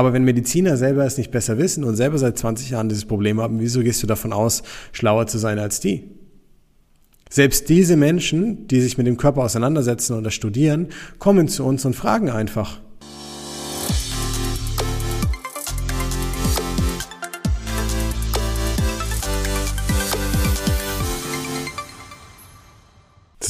Aber wenn Mediziner selber es nicht besser wissen und selber seit 20 Jahren dieses Problem haben, wieso gehst du davon aus, schlauer zu sein als die? Selbst diese Menschen, die sich mit dem Körper auseinandersetzen oder studieren, kommen zu uns und fragen einfach,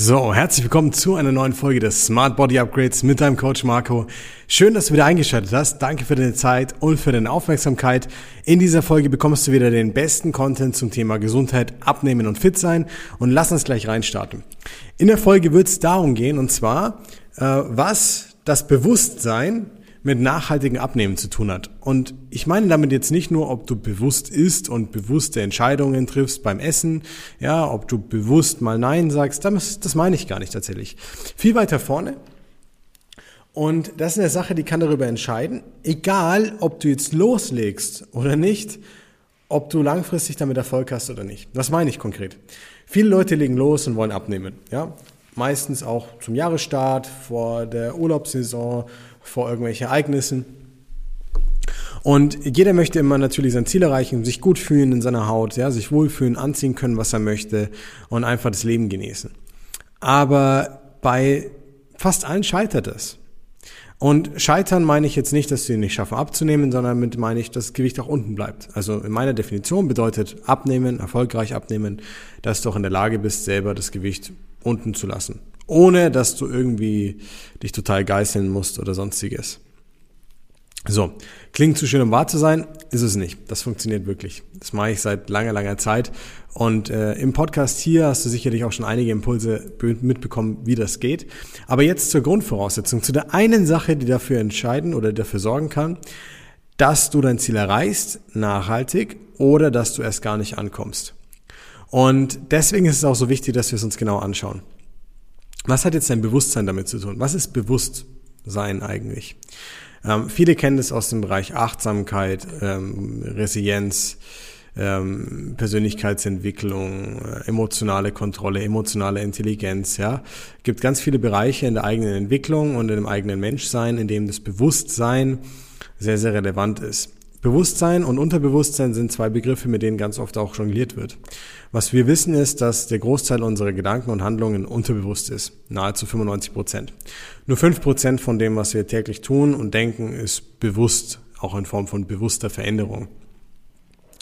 So, herzlich willkommen zu einer neuen Folge des Smart Body Upgrades mit deinem Coach Marco. Schön, dass du wieder eingeschaltet hast. Danke für deine Zeit und für deine Aufmerksamkeit. In dieser Folge bekommst du wieder den besten Content zum Thema Gesundheit, Abnehmen und Fit sein. Und lass uns gleich reinstarten. In der Folge wird es darum gehen, und zwar, äh, was das Bewusstsein mit nachhaltigen Abnehmen zu tun hat. Und ich meine damit jetzt nicht nur, ob du bewusst isst und bewusste Entscheidungen triffst beim Essen, ja, ob du bewusst mal Nein sagst, das, das meine ich gar nicht tatsächlich. Viel weiter vorne. Und das ist eine Sache, die kann darüber entscheiden, egal ob du jetzt loslegst oder nicht, ob du langfristig damit Erfolg hast oder nicht. Was meine ich konkret? Viele Leute legen los und wollen abnehmen, ja. Meistens auch zum Jahresstart, vor der Urlaubssaison, vor irgendwelchen Ereignissen. Und jeder möchte immer natürlich sein Ziel erreichen, sich gut fühlen in seiner Haut, ja, sich wohlfühlen, anziehen können, was er möchte und einfach das Leben genießen. Aber bei fast allen scheitert es. Und scheitern meine ich jetzt nicht, dass sie nicht schaffen abzunehmen, sondern damit meine ich, dass das Gewicht auch unten bleibt. Also in meiner Definition bedeutet abnehmen, erfolgreich abnehmen, dass du auch in der Lage bist, selber das Gewicht unten zu lassen ohne dass du irgendwie dich total geißeln musst oder sonstiges. So, klingt zu schön, um wahr zu sein, ist es nicht. Das funktioniert wirklich. Das mache ich seit langer, langer Zeit. Und äh, im Podcast hier hast du sicherlich auch schon einige Impulse mitbekommen, wie das geht. Aber jetzt zur Grundvoraussetzung, zu der einen Sache, die dafür entscheiden oder dafür sorgen kann, dass du dein Ziel erreichst, nachhaltig, oder dass du erst gar nicht ankommst. Und deswegen ist es auch so wichtig, dass wir es uns genau anschauen. Was hat jetzt dein Bewusstsein damit zu tun? Was ist Bewusstsein eigentlich? Ähm, viele kennen das aus dem Bereich Achtsamkeit, ähm, Resilienz, ähm, Persönlichkeitsentwicklung, äh, emotionale Kontrolle, emotionale Intelligenz. Ja, gibt ganz viele Bereiche in der eigenen Entwicklung und im eigenen Menschsein, in dem das Bewusstsein sehr sehr relevant ist. Bewusstsein und Unterbewusstsein sind zwei Begriffe, mit denen ganz oft auch jongliert wird. Was wir wissen ist, dass der Großteil unserer Gedanken und Handlungen unterbewusst ist. Nahezu 95 Prozent. Nur 5 Prozent von dem, was wir täglich tun und denken, ist bewusst, auch in Form von bewusster Veränderung.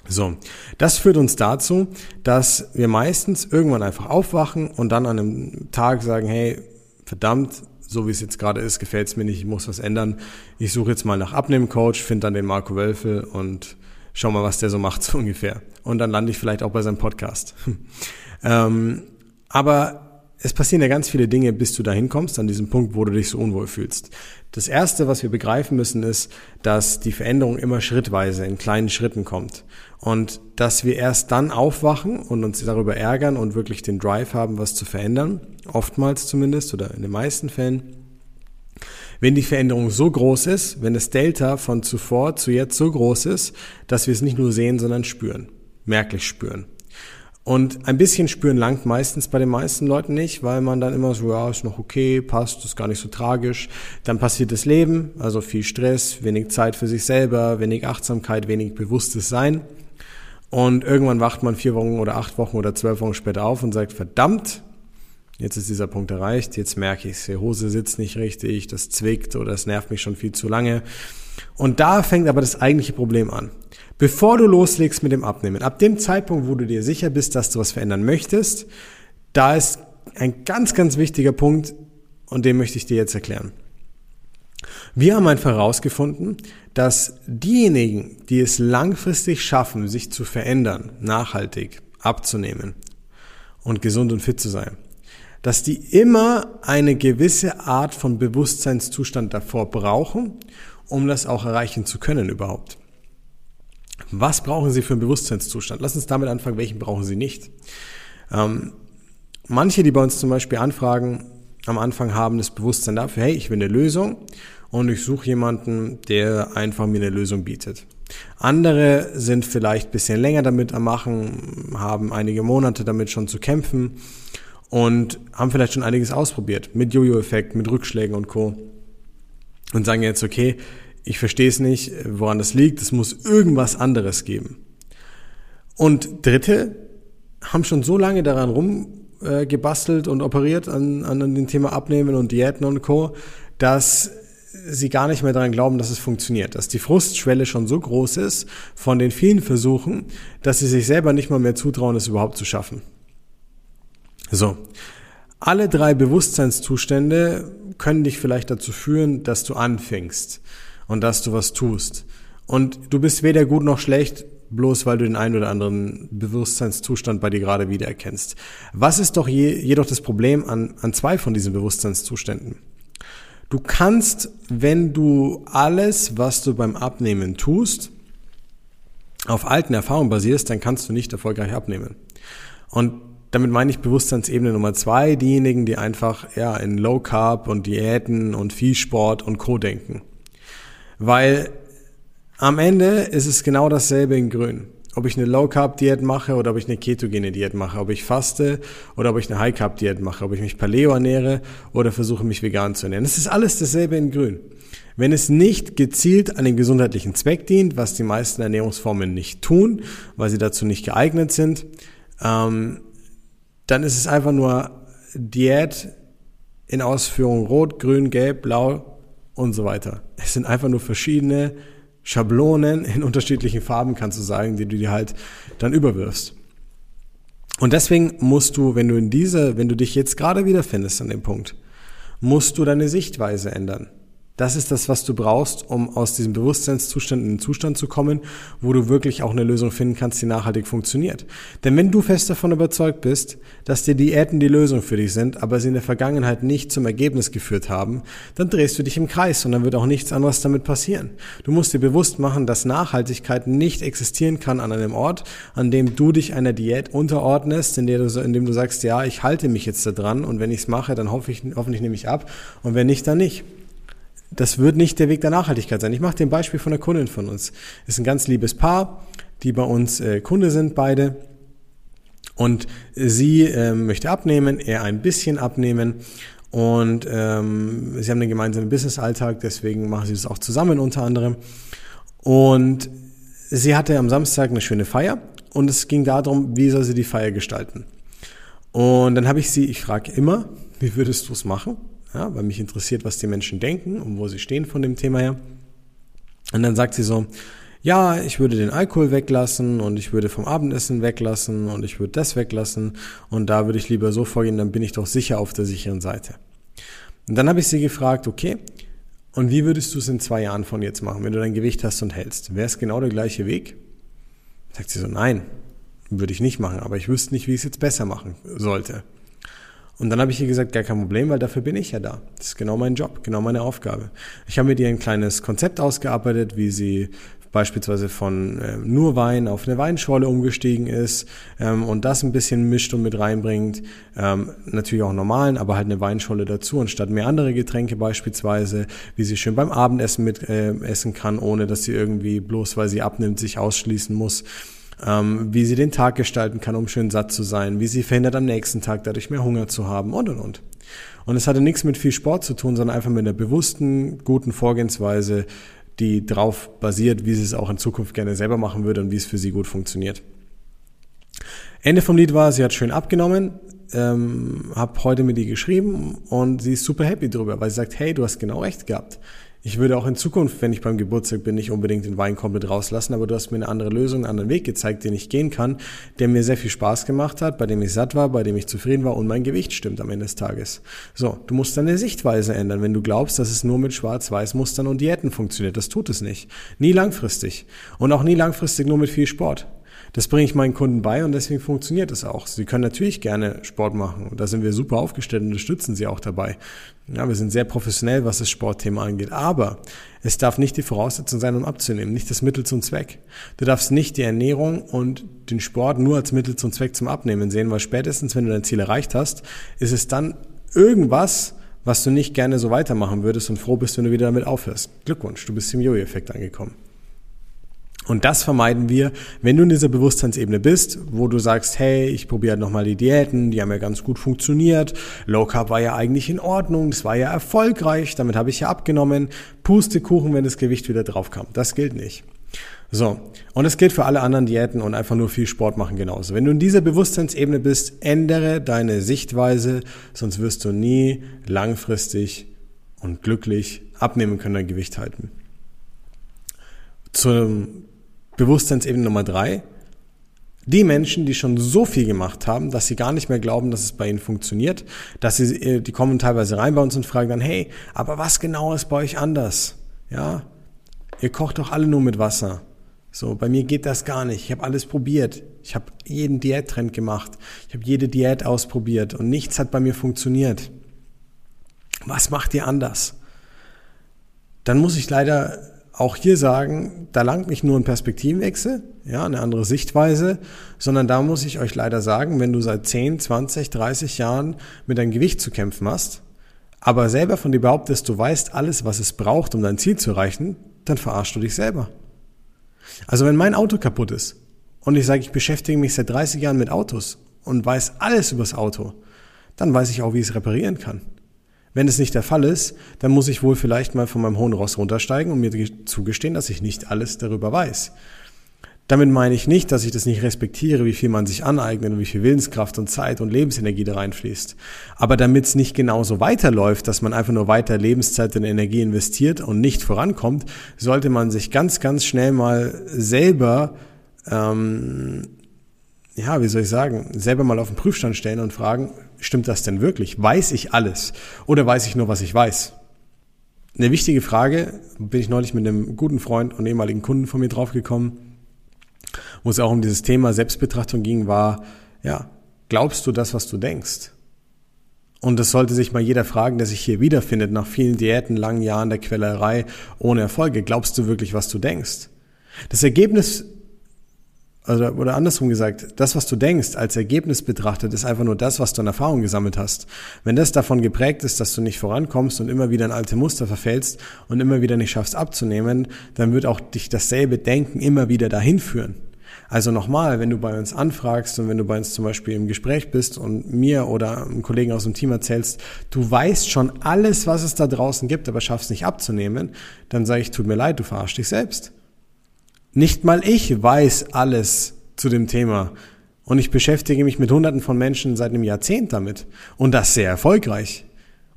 So, das führt uns dazu, dass wir meistens irgendwann einfach aufwachen und dann an einem Tag sagen, hey, verdammt, so wie es jetzt gerade ist, gefällt es mir nicht, ich muss was ändern. Ich suche jetzt mal nach Abnehmcoach, finde dann den Marco Wölfel und schau mal, was der so macht, so ungefähr. Und dann lande ich vielleicht auch bei seinem Podcast. ähm, aber es passieren ja ganz viele Dinge, bis du dahin kommst, an diesem Punkt, wo du dich so unwohl fühlst. Das erste, was wir begreifen müssen, ist, dass die Veränderung immer schrittweise in kleinen Schritten kommt. Und dass wir erst dann aufwachen und uns darüber ärgern und wirklich den Drive haben, was zu verändern, oftmals zumindest oder in den meisten Fällen, wenn die Veränderung so groß ist, wenn das Delta von zuvor zu jetzt so groß ist, dass wir es nicht nur sehen, sondern spüren, merklich spüren. Und ein bisschen spüren langt meistens bei den meisten Leuten nicht, weil man dann immer so, ja, ist noch okay, passt, ist gar nicht so tragisch. Dann passiert das Leben, also viel Stress, wenig Zeit für sich selber, wenig Achtsamkeit, wenig bewusstes Sein. Und irgendwann wacht man vier Wochen oder acht Wochen oder zwölf Wochen später auf und sagt, verdammt, jetzt ist dieser Punkt erreicht, jetzt merke ich, die Hose sitzt nicht richtig, das zwickt oder es nervt mich schon viel zu lange. Und da fängt aber das eigentliche Problem an. Bevor du loslegst mit dem Abnehmen, ab dem Zeitpunkt, wo du dir sicher bist, dass du was verändern möchtest, da ist ein ganz, ganz wichtiger Punkt und den möchte ich dir jetzt erklären. Wir haben einfach herausgefunden, dass diejenigen, die es langfristig schaffen, sich zu verändern, nachhaltig abzunehmen und gesund und fit zu sein, dass die immer eine gewisse Art von Bewusstseinszustand davor brauchen, um das auch erreichen zu können überhaupt. Was brauchen Sie für einen Bewusstseinszustand? Lass uns damit anfangen, welchen brauchen Sie nicht? Ähm, manche, die bei uns zum Beispiel anfragen, am Anfang haben das Bewusstsein dafür, hey, ich will eine Lösung und ich suche jemanden, der einfach mir eine Lösung bietet. Andere sind vielleicht bisschen länger damit am Machen, haben einige Monate damit schon zu kämpfen und haben vielleicht schon einiges ausprobiert mit Jojo-Effekt, mit Rückschlägen und Co. Und sagen jetzt, okay, ich verstehe es nicht, woran das liegt, es muss irgendwas anderes geben. Und Dritte haben schon so lange daran rumgebastelt äh, und operiert an, an dem Thema Abnehmen und Diäten und Co., dass sie gar nicht mehr daran glauben, dass es funktioniert, dass die Frustschwelle schon so groß ist von den vielen Versuchen, dass sie sich selber nicht mal mehr zutrauen, es überhaupt zu schaffen. So. Alle drei Bewusstseinszustände können dich vielleicht dazu führen, dass du anfängst und dass du was tust. Und du bist weder gut noch schlecht, bloß weil du den einen oder anderen Bewusstseinszustand bei dir gerade wiedererkennst. Was ist doch je, jedoch das Problem an, an zwei von diesen Bewusstseinszuständen? Du kannst, wenn du alles, was du beim Abnehmen tust, auf alten Erfahrungen basierst, dann kannst du nicht erfolgreich abnehmen. Und damit meine ich Bewusstseinsebene Nummer zwei, diejenigen, die einfach ja, in Low Carb und Diäten und Viehsport und Co. denken. Weil am Ende ist es genau dasselbe in Grün ob ich eine Low-Carb-Diät mache oder ob ich eine ketogene Diät mache, ob ich faste oder ob ich eine High-Carb-Diät mache, ob ich mich Paleo ernähre oder versuche mich vegan zu ernähren. Es ist alles dasselbe in grün. Wenn es nicht gezielt an den gesundheitlichen Zweck dient, was die meisten Ernährungsformen nicht tun, weil sie dazu nicht geeignet sind, ähm, dann ist es einfach nur Diät in Ausführung rot, grün, gelb, blau und so weiter. Es sind einfach nur verschiedene Schablonen in unterschiedlichen Farben, kannst du sagen, die du dir halt dann überwirfst. Und deswegen musst du, wenn du in dieser, wenn du dich jetzt gerade wiederfindest an dem Punkt, musst du deine Sichtweise ändern. Das ist das, was du brauchst, um aus diesem Bewusstseinszustand in den Zustand zu kommen, wo du wirklich auch eine Lösung finden kannst, die nachhaltig funktioniert. Denn wenn du fest davon überzeugt bist, dass die Diäten die Lösung für dich sind, aber sie in der Vergangenheit nicht zum Ergebnis geführt haben, dann drehst du dich im Kreis und dann wird auch nichts anderes damit passieren. Du musst dir bewusst machen, dass Nachhaltigkeit nicht existieren kann an einem Ort, an dem du dich einer Diät unterordnest, in, der du, in dem du sagst, ja, ich halte mich jetzt da dran und wenn ich es mache, dann hoffe ich, hoffentlich nehme ich ab und wenn nicht, dann nicht das wird nicht der Weg der Nachhaltigkeit sein. Ich mache den Beispiel von einer Kundin von uns. Ist ein ganz liebes Paar, die bei uns äh, Kunde sind, beide. Und sie äh, möchte abnehmen, er ein bisschen abnehmen. Und ähm, sie haben einen gemeinsamen Business-Alltag, deswegen machen sie das auch zusammen unter anderem. Und sie hatte am Samstag eine schöne Feier und es ging darum, wie soll sie die Feier gestalten. Und dann habe ich sie, ich frage immer, wie würdest du es machen? Ja, weil mich interessiert, was die Menschen denken und wo sie stehen von dem Thema her. Und dann sagt sie so, ja, ich würde den Alkohol weglassen und ich würde vom Abendessen weglassen und ich würde das weglassen und da würde ich lieber so vorgehen, dann bin ich doch sicher auf der sicheren Seite. Und dann habe ich sie gefragt, okay, und wie würdest du es in zwei Jahren von jetzt machen, wenn du dein Gewicht hast und hältst? Wäre es genau der gleiche Weg? Sagt sie so, nein, würde ich nicht machen, aber ich wüsste nicht, wie ich es jetzt besser machen sollte. Und dann habe ich ihr gesagt, gar kein Problem, weil dafür bin ich ja da. Das ist genau mein Job, genau meine Aufgabe. Ich habe mit ihr ein kleines Konzept ausgearbeitet, wie sie beispielsweise von äh, nur Wein auf eine Weinschorle umgestiegen ist ähm, und das ein bisschen mischt und mit reinbringt. Ähm, natürlich auch normalen, aber halt eine Weinschorle dazu, anstatt mehr andere Getränke beispielsweise, wie sie schön beim Abendessen mit äh, essen kann, ohne dass sie irgendwie bloß, weil sie abnimmt, sich ausschließen muss ähm, wie sie den Tag gestalten kann, um schön satt zu sein, wie sie verhindert, am nächsten Tag dadurch mehr Hunger zu haben und und und. Und es hatte nichts mit viel Sport zu tun, sondern einfach mit einer bewussten, guten Vorgehensweise, die darauf basiert, wie sie es auch in Zukunft gerne selber machen würde und wie es für sie gut funktioniert. Ende vom Lied war, sie hat schön abgenommen, ähm, habe heute mit ihr geschrieben und sie ist super happy drüber, weil sie sagt, hey, du hast genau recht gehabt. Ich würde auch in Zukunft, wenn ich beim Geburtstag bin, nicht unbedingt den Wein komplett rauslassen, aber du hast mir eine andere Lösung, einen anderen Weg gezeigt, den ich gehen kann, der mir sehr viel Spaß gemacht hat, bei dem ich satt war, bei dem ich zufrieden war und mein Gewicht stimmt am Ende des Tages. So, du musst deine Sichtweise ändern, wenn du glaubst, dass es nur mit Schwarz-Weiß-Mustern und Diäten funktioniert. Das tut es nicht. Nie langfristig. Und auch nie langfristig nur mit viel Sport. Das bringe ich meinen Kunden bei und deswegen funktioniert es auch. Sie können natürlich gerne Sport machen da sind wir super aufgestellt und unterstützen sie auch dabei. Ja, wir sind sehr professionell, was das Sportthema angeht. Aber es darf nicht die Voraussetzung sein, um abzunehmen, nicht das Mittel zum Zweck. Du darfst nicht die Ernährung und den Sport nur als Mittel zum Zweck zum Abnehmen sehen, weil spätestens, wenn du dein Ziel erreicht hast, ist es dann irgendwas, was du nicht gerne so weitermachen würdest und froh bist, wenn du wieder damit aufhörst. Glückwunsch, du bist im Jojo-Effekt angekommen. Und das vermeiden wir, wenn du in dieser Bewusstseinsebene bist, wo du sagst, hey, ich probiere halt nochmal die Diäten, die haben ja ganz gut funktioniert, Low Carb war ja eigentlich in Ordnung, das war ja erfolgreich, damit habe ich ja abgenommen, Pustekuchen, wenn das Gewicht wieder drauf kam. Das gilt nicht. So, und es gilt für alle anderen Diäten und einfach nur viel Sport machen genauso. Wenn du in dieser Bewusstseinsebene bist, ändere deine Sichtweise, sonst wirst du nie langfristig und glücklich abnehmen können, dein Gewicht halten. Zum Bewusstseinsebene Nummer drei. Die Menschen, die schon so viel gemacht haben, dass sie gar nicht mehr glauben, dass es bei ihnen funktioniert, dass sie, äh, die kommen teilweise rein bei uns und fragen dann, hey, aber was genau ist bei euch anders? Ja, ihr kocht doch alle nur mit Wasser. So, bei mir geht das gar nicht. Ich habe alles probiert. Ich habe jeden Diättrend gemacht. Ich habe jede Diät ausprobiert und nichts hat bei mir funktioniert. Was macht ihr anders? Dann muss ich leider auch hier sagen, da langt nicht nur ein Perspektivenwechsel, ja, eine andere Sichtweise, sondern da muss ich euch leider sagen, wenn du seit 10, 20, 30 Jahren mit deinem Gewicht zu kämpfen hast, aber selber von dir behauptest, du weißt alles, was es braucht, um dein Ziel zu erreichen, dann verarschst du dich selber. Also wenn mein Auto kaputt ist und ich sage, ich beschäftige mich seit 30 Jahren mit Autos und weiß alles übers Auto, dann weiß ich auch, wie ich es reparieren kann. Wenn es nicht der Fall ist, dann muss ich wohl vielleicht mal von meinem hohen Ross runtersteigen und mir zugestehen, dass ich nicht alles darüber weiß. Damit meine ich nicht, dass ich das nicht respektiere, wie viel man sich aneignet und wie viel Willenskraft und Zeit und Lebensenergie da reinfließt. Aber damit es nicht genauso weiterläuft, dass man einfach nur weiter Lebenszeit und Energie investiert und nicht vorankommt, sollte man sich ganz, ganz schnell mal selber ähm, ja, wie soll ich sagen, selber mal auf den Prüfstand stellen und fragen, stimmt das denn wirklich? Weiß ich alles? Oder weiß ich nur, was ich weiß? Eine wichtige Frage, bin ich neulich mit einem guten Freund und ehemaligen Kunden von mir draufgekommen, wo es auch um dieses Thema Selbstbetrachtung ging, war, ja, glaubst du das, was du denkst? Und das sollte sich mal jeder fragen, der sich hier wiederfindet, nach vielen Diäten, langen Jahren der Quellerei, ohne Erfolge. Glaubst du wirklich, was du denkst? Das Ergebnis also, oder andersrum gesagt, das, was du denkst, als Ergebnis betrachtet, ist einfach nur das, was du an Erfahrung gesammelt hast. Wenn das davon geprägt ist, dass du nicht vorankommst und immer wieder in alte Muster verfällst und immer wieder nicht schaffst abzunehmen, dann wird auch dich dasselbe Denken immer wieder dahin führen. Also nochmal, wenn du bei uns anfragst und wenn du bei uns zum Beispiel im Gespräch bist und mir oder einem Kollegen aus dem Team erzählst, du weißt schon alles, was es da draußen gibt, aber schaffst nicht abzunehmen, dann sage ich, tut mir leid, du verarsch dich selbst. Nicht mal ich weiß alles zu dem Thema. Und ich beschäftige mich mit Hunderten von Menschen seit einem Jahrzehnt damit. Und das sehr erfolgreich.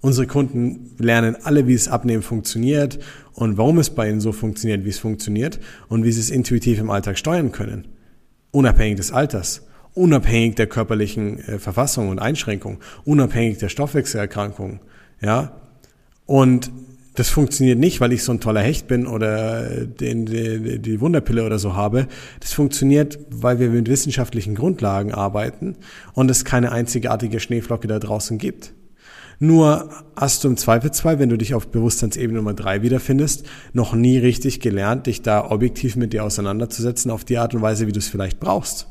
Unsere Kunden lernen alle, wie es Abnehmen funktioniert und warum es bei ihnen so funktioniert, wie es funktioniert und wie sie es intuitiv im Alltag steuern können. Unabhängig des Alters, unabhängig der körperlichen äh, Verfassung und Einschränkung, unabhängig der Stoffwechselerkrankungen. Ja? Und das funktioniert nicht, weil ich so ein toller Hecht bin oder den, die, die Wunderpille oder so habe. Das funktioniert, weil wir mit wissenschaftlichen Grundlagen arbeiten und es keine einzigartige Schneeflocke da draußen gibt. Nur hast du im Zweifelsfall, wenn du dich auf Bewusstseinsebene Nummer drei wiederfindest, noch nie richtig gelernt, dich da objektiv mit dir auseinanderzusetzen auf die Art und Weise, wie du es vielleicht brauchst.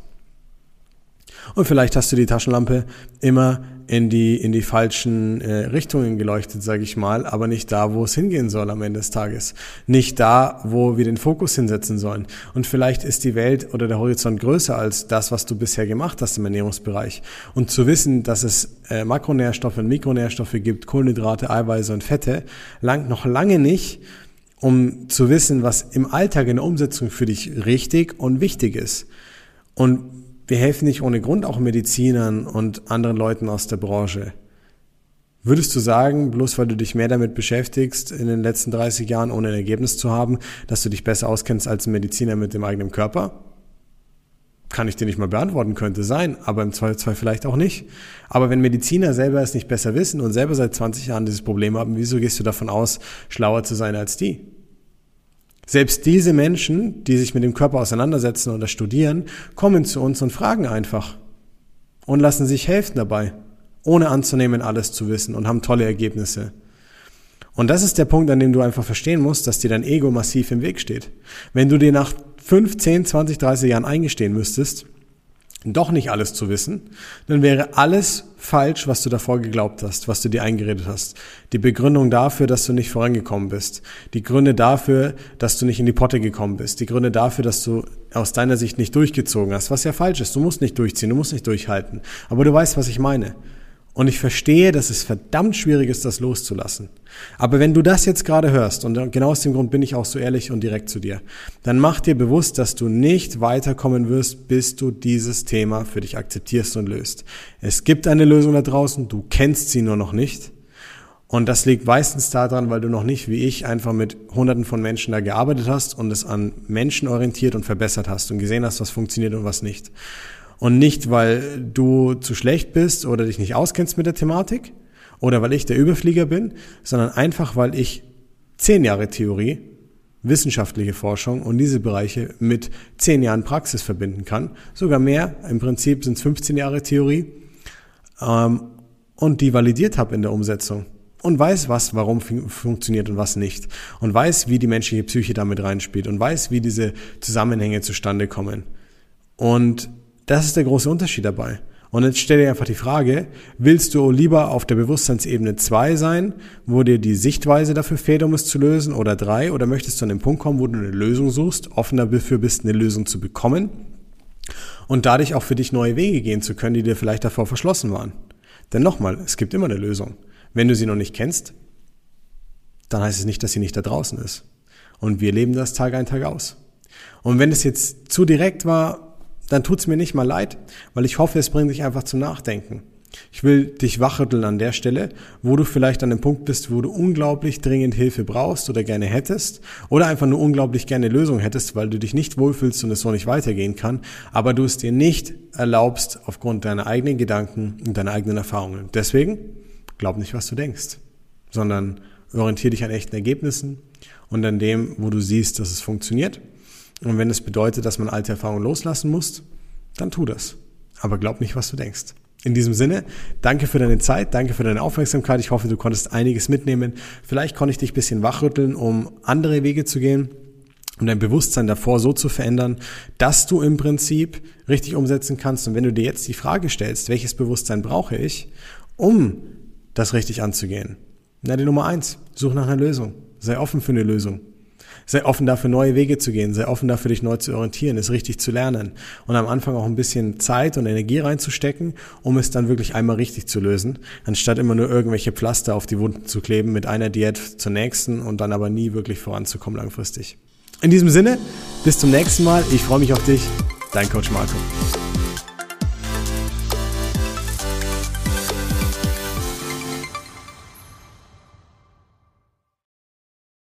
Und vielleicht hast du die Taschenlampe immer in die, in die falschen äh, Richtungen geleuchtet, sage ich mal, aber nicht da, wo es hingehen soll am Ende des Tages. Nicht da, wo wir den Fokus hinsetzen sollen. Und vielleicht ist die Welt oder der Horizont größer als das, was du bisher gemacht hast im Ernährungsbereich. Und zu wissen, dass es äh, Makronährstoffe und Mikronährstoffe gibt, Kohlenhydrate, Eiweiße und Fette, langt noch lange nicht, um zu wissen, was im Alltag in der Umsetzung für dich richtig und wichtig ist. Und wir helfen nicht ohne Grund auch Medizinern und anderen Leuten aus der Branche. Würdest du sagen, bloß weil du dich mehr damit beschäftigst, in den letzten 30 Jahren ohne ein Ergebnis zu haben, dass du dich besser auskennst als ein Mediziner mit dem eigenen Körper? Kann ich dir nicht mal beantworten, könnte sein, aber im Zweifelsfall vielleicht auch nicht. Aber wenn Mediziner selber es nicht besser wissen und selber seit 20 Jahren dieses Problem haben, wieso gehst du davon aus, schlauer zu sein als die? Selbst diese Menschen, die sich mit dem Körper auseinandersetzen oder studieren, kommen zu uns und fragen einfach und lassen sich helfen dabei, ohne anzunehmen, alles zu wissen und haben tolle Ergebnisse. Und das ist der Punkt, an dem du einfach verstehen musst, dass dir dein Ego massiv im Weg steht. Wenn du dir nach 5, 10, 20, 30 Jahren eingestehen müsstest, doch nicht alles zu wissen, dann wäre alles falsch, was du davor geglaubt hast, was du dir eingeredet hast. Die Begründung dafür, dass du nicht vorangekommen bist. Die Gründe dafür, dass du nicht in die Potte gekommen bist. Die Gründe dafür, dass du aus deiner Sicht nicht durchgezogen hast, was ja falsch ist. Du musst nicht durchziehen, du musst nicht durchhalten. Aber du weißt, was ich meine. Und ich verstehe, dass es verdammt schwierig ist, das loszulassen. Aber wenn du das jetzt gerade hörst, und genau aus dem Grund bin ich auch so ehrlich und direkt zu dir, dann mach dir bewusst, dass du nicht weiterkommen wirst, bis du dieses Thema für dich akzeptierst und löst. Es gibt eine Lösung da draußen, du kennst sie nur noch nicht. Und das liegt meistens daran, weil du noch nicht, wie ich, einfach mit hunderten von Menschen da gearbeitet hast und es an Menschen orientiert und verbessert hast und gesehen hast, was funktioniert und was nicht. Und nicht, weil du zu schlecht bist oder dich nicht auskennst mit der Thematik oder weil ich der Überflieger bin, sondern einfach, weil ich zehn Jahre Theorie, wissenschaftliche Forschung und diese Bereiche mit zehn Jahren Praxis verbinden kann. Sogar mehr. Im Prinzip sind es 15 Jahre Theorie. Ähm, und die validiert habe in der Umsetzung und weiß, was warum funktioniert und was nicht und weiß, wie die menschliche Psyche damit reinspielt und weiß, wie diese Zusammenhänge zustande kommen. Und das ist der große Unterschied dabei. Und jetzt stell dir einfach die Frage, willst du lieber auf der Bewusstseinsebene 2 sein, wo dir die Sichtweise dafür fehlt, um es zu lösen, oder 3, oder möchtest du an den Punkt kommen, wo du eine Lösung suchst, offener dafür bist, eine Lösung zu bekommen und dadurch auch für dich neue Wege gehen zu können, die dir vielleicht davor verschlossen waren. Denn nochmal, es gibt immer eine Lösung. Wenn du sie noch nicht kennst, dann heißt es nicht, dass sie nicht da draußen ist. Und wir leben das Tag ein, Tag aus. Und wenn es jetzt zu direkt war, dann tut's mir nicht mal leid, weil ich hoffe, es bringt dich einfach zum Nachdenken. Ich will dich wachrütteln an der Stelle, wo du vielleicht an dem Punkt bist, wo du unglaublich dringend Hilfe brauchst oder gerne hättest oder einfach nur unglaublich gerne Lösung hättest, weil du dich nicht wohlfühlst und es so nicht weitergehen kann, aber du es dir nicht erlaubst aufgrund deiner eigenen Gedanken und deiner eigenen Erfahrungen. Deswegen glaub nicht, was du denkst, sondern orientiere dich an echten Ergebnissen und an dem, wo du siehst, dass es funktioniert und wenn es bedeutet, dass man alte Erfahrungen loslassen muss, dann tu das. Aber glaub nicht, was du denkst. In diesem Sinne, danke für deine Zeit, danke für deine Aufmerksamkeit. Ich hoffe, du konntest einiges mitnehmen. Vielleicht konnte ich dich ein bisschen wachrütteln, um andere Wege zu gehen um dein Bewusstsein davor so zu verändern, dass du im Prinzip richtig umsetzen kannst. Und wenn du dir jetzt die Frage stellst, welches Bewusstsein brauche ich, um das richtig anzugehen? Na, die Nummer eins, such nach einer Lösung. Sei offen für eine Lösung. Sei offen dafür, neue Wege zu gehen. Sei offen dafür, dich neu zu orientieren, es richtig zu lernen. Und am Anfang auch ein bisschen Zeit und Energie reinzustecken, um es dann wirklich einmal richtig zu lösen, anstatt immer nur irgendwelche Pflaster auf die Wunden zu kleben mit einer Diät zur nächsten und dann aber nie wirklich voranzukommen langfristig. In diesem Sinne, bis zum nächsten Mal. Ich freue mich auf dich. Dein Coach Marco.